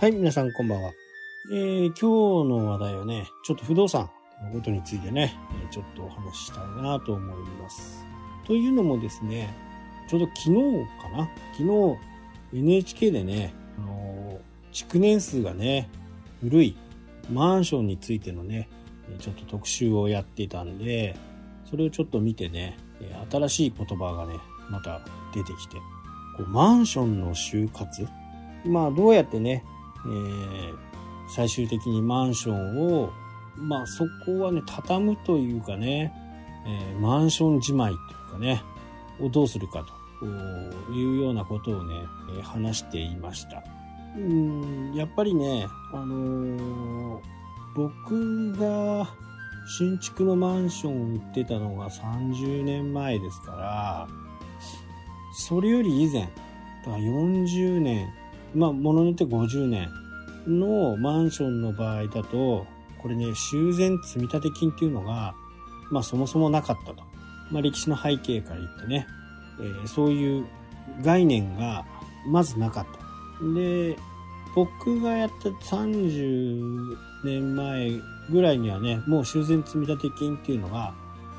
はい、皆さんこんばんは。えー、今日の話題はね、ちょっと不動産のことについてね、ちょっとお話ししたいなと思います。というのもですね、ちょうど昨日かな？昨日 NHK でね、あの、築年数がね、古いマンションについてのね、ちょっと特集をやっていたんで、それをちょっと見てね、新しい言葉がね、また出てきて、こうマンションの就活？まあどうやってね、えー、最終的にマンションを、まあそこはね、畳むというかね、えー、マンションじまいというかね、をどうするかというようなことをね、え、話していました。うん、やっぱりね、あのー、僕が新築のマンションを売ってたのが30年前ですから、それより以前、だから40年、まあ、ものによって50年のマンションの場合だと、これね、修繕積立金っていうのが、まあ、そもそもなかったと。まあ、歴史の背景から言ってね、えー、そういう概念がまずなかった。で、僕がやった30年前ぐらいにはね、もう修繕積立金っていうのが、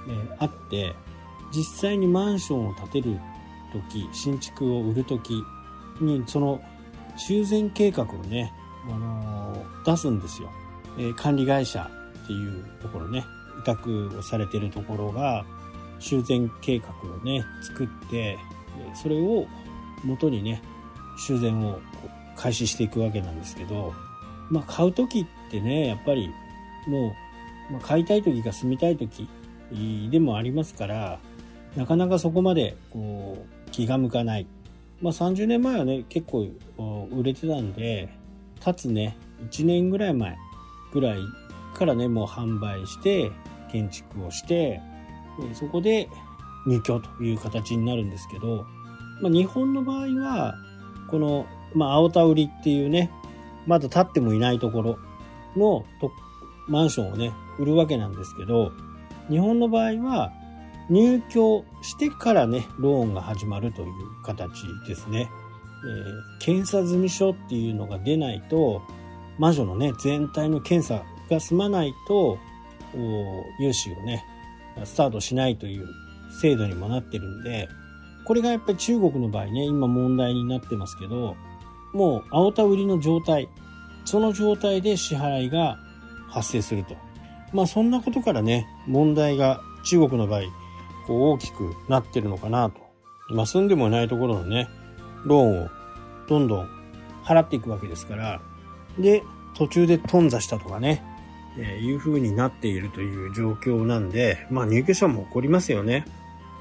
えー、あって、実際にマンションを建てる時、新築を売る時に、その修繕計画をね、あの、出すんですよ。えー、管理会社っていうところね、委託をされてるところが、修繕計画をね、作って、それを元にね、修繕を開始していくわけなんですけど、まあ買う時ってね、やっぱりもう、まあ、買いたい時か住みたい時でもありますから、なかなかそこまでこう気が向かない。まあ30年前はね、結構売れてたんで、かつね、1年ぐらい前ぐらいからね、もう販売して、建築をして、そこで入居という形になるんですけど、まあ日本の場合は、この、まあ青田売りっていうね、まだ建ってもいないところのマンションをね、売るわけなんですけど、日本の場合は入居してからね、ローンが始まるという形ですね。えー、検査済証っていうのが出ないと、マンションのね、全体の検査が済まないと、融資をね、スタートしないという制度にもなってるんで、これがやっぱり中国の場合ね、今問題になってますけど、もう青田売りの状態、その状態で支払いが発生すると。まあそんなことからね、問題が中国の場合、こう大きくなってるのかなと。まあ住んでもないところのね、ローンをどんどん払っていくわけですから、で、途中で頓挫したとかね、えー、いう風になっているという状況なんで、まあ入居者も起こりますよね。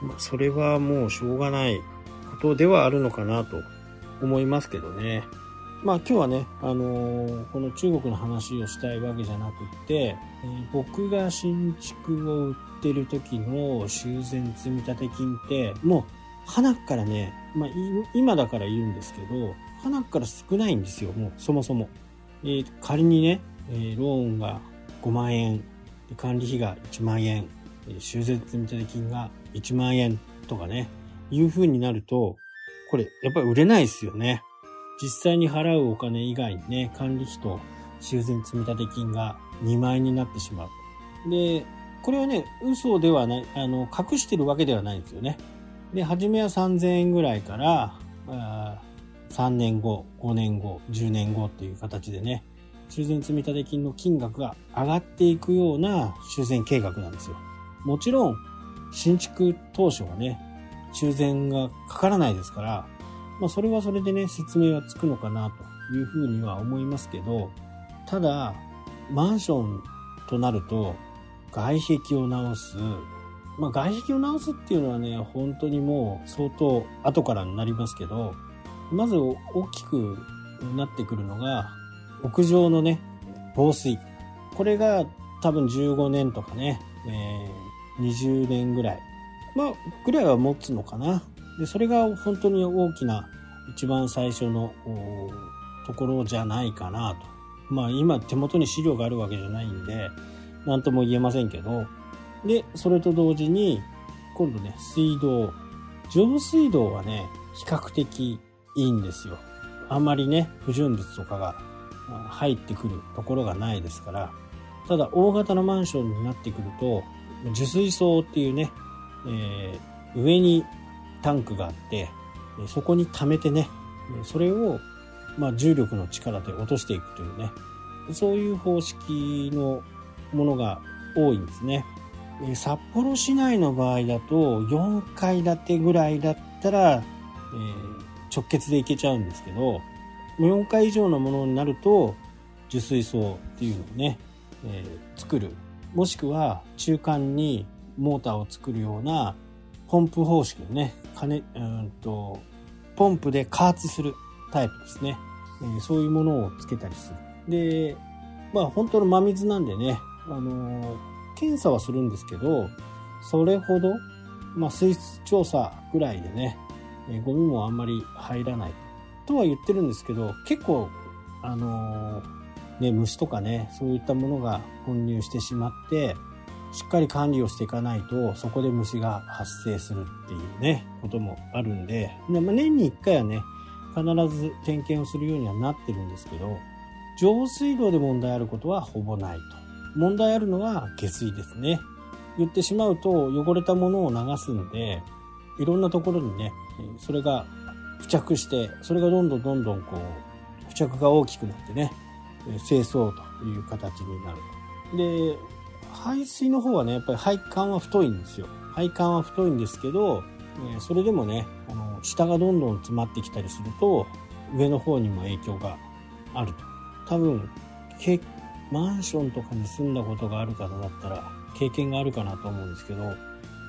まあそれはもうしょうがないことではあるのかなと思いますけどね。まあ今日はね、あのー、この中国の話をしたいわけじゃなくて、えー、僕が新築を売ってる時の修繕積立金って、もう花からね、まあ今だから言うんですけど、花から少ないんですよ、もうそもそも。えー、仮にね、えー、ローンが5万円、管理費が1万円、修繕積立金が1万円とかね、いう風になると、これやっぱり売れないですよね。実際に払うお金以外にね、管理費と修繕積立金が2万円になってしまう。で、これはね、嘘ではない、あの、隠してるわけではないんですよね。で、初めは3000円ぐらいから、あ3年後、5年後、10年後っていう形でね、修繕積立金の金額が上がっていくような修繕計画なんですよ。もちろん、新築当初はね、修繕がかからないですから、まあそれはそれでね、説明はつくのかなというふうには思いますけど、ただ、マンションとなると、外壁を直す、まあ外壁を直すっていうのはね、本当にもう相当後からになりますけど、まず大きくなってくるのが、屋上のね、防水。これが多分15年とかね、えー、20年ぐらい。まあ、ぐらいは持つのかな。で、それが本当に大きな、一番最初のところじゃないかなと。まあ、今手元に資料があるわけじゃないんで、なんとも言えませんけど。で、それと同時に、今度ね、水道。上水道はね、比較的いいんですよ。あんまりね、不純物とかが入ってくるところがないですから、ただ大型のマンションになってくると、受水槽っていうね、えー、上にタンクがあって、そこに溜めてね、それを、まあ、重力の力で落としていくというね、そういう方式のものが多いんですね。札幌市内の場合だと4階建てぐらいだったら、え、直結で行けちゃうんですけど4階以上のものになると受水槽っていうのをね、えー、作るもしくは中間にモーターを作るようなポンプ方式のね金うんとポンプで加圧するタイプですね、えー、そういうものをつけたりする。でまあ本当の真水なんでねあのー検査はするんですけど、それほど、まあ、水質調査ぐらいでね、えー、ゴミもあんまり入らない。とは言ってるんですけど、結構、あのー、ね、虫とかね、そういったものが混入してしまって、しっかり管理をしていかないと、そこで虫が発生するっていうね、こともあるんで、でまあ、年に1回はね、必ず点検をするようにはなってるんですけど、上水道で問題あることはほぼないと。問題あるのは下水ですね。言ってしまうと汚れたものを流すんで、いろんなところにね、それが付着して、それがどんどんどんどんこう、付着が大きくなってね、清掃という形になる。で、排水の方はね、やっぱり配管は太いんですよ。配管は太いんですけど、えそれでもね、あの、下がどんどん詰まってきたりすると、上の方にも影響があると。多分、結マンションとかに住んだことがある方だったら経験があるかなと思うんですけど、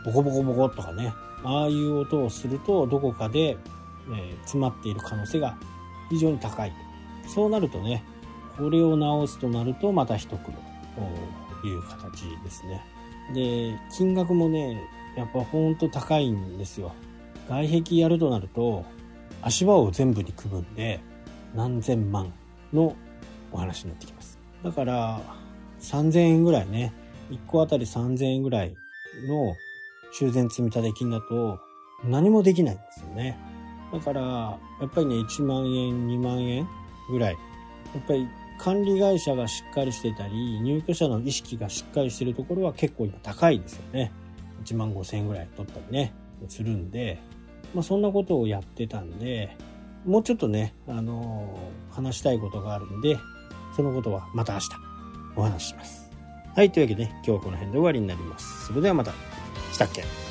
ボコボコボコとかね、ああいう音をするとどこかで、え、詰まっている可能性が非常に高い。そうなるとね、これを直すとなるとまた一苦労いう形ですね。で、金額もね、やっぱほんと高いんですよ。外壁やるとなると、足場を全部に組むんで、何千万のお話になってきます。だから、3000円ぐらいね、1個あたり3000円ぐらいの修繕積立金だと何もできないんですよね。だから、やっぱりね、1万円、2万円ぐらい。やっぱり管理会社がしっかりしてたり、入居者の意識がしっかりしてるところは結構今高いですよね。1万5千円ぐらい取ったりね、するんで、まあそんなことをやってたんで、もうちょっとね、あのー、話したいことがあるんで、そのことはまた明日お話しします。はい、というわけで、ね、今日はこの辺で終わりになります。それではまた。したっけ？